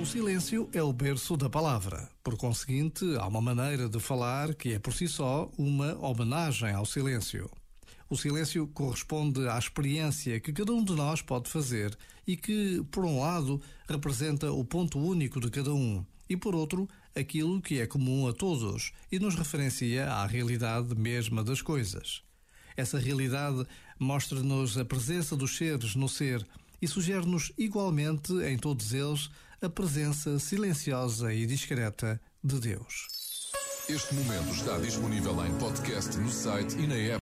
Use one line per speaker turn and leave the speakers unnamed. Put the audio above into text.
O silêncio é o berço da palavra. Por conseguinte, há uma maneira de falar que é por si só uma homenagem ao silêncio. O silêncio corresponde à experiência que cada um de nós pode fazer e que, por um lado, representa o ponto único de cada um e, por outro, aquilo que é comum a todos e nos referencia à realidade mesma das coisas. Essa realidade mostra-nos a presença dos seres no ser e sugere-nos igualmente em todos eles a presença silenciosa e discreta de Deus.
Este momento está disponível em podcast no site e na app.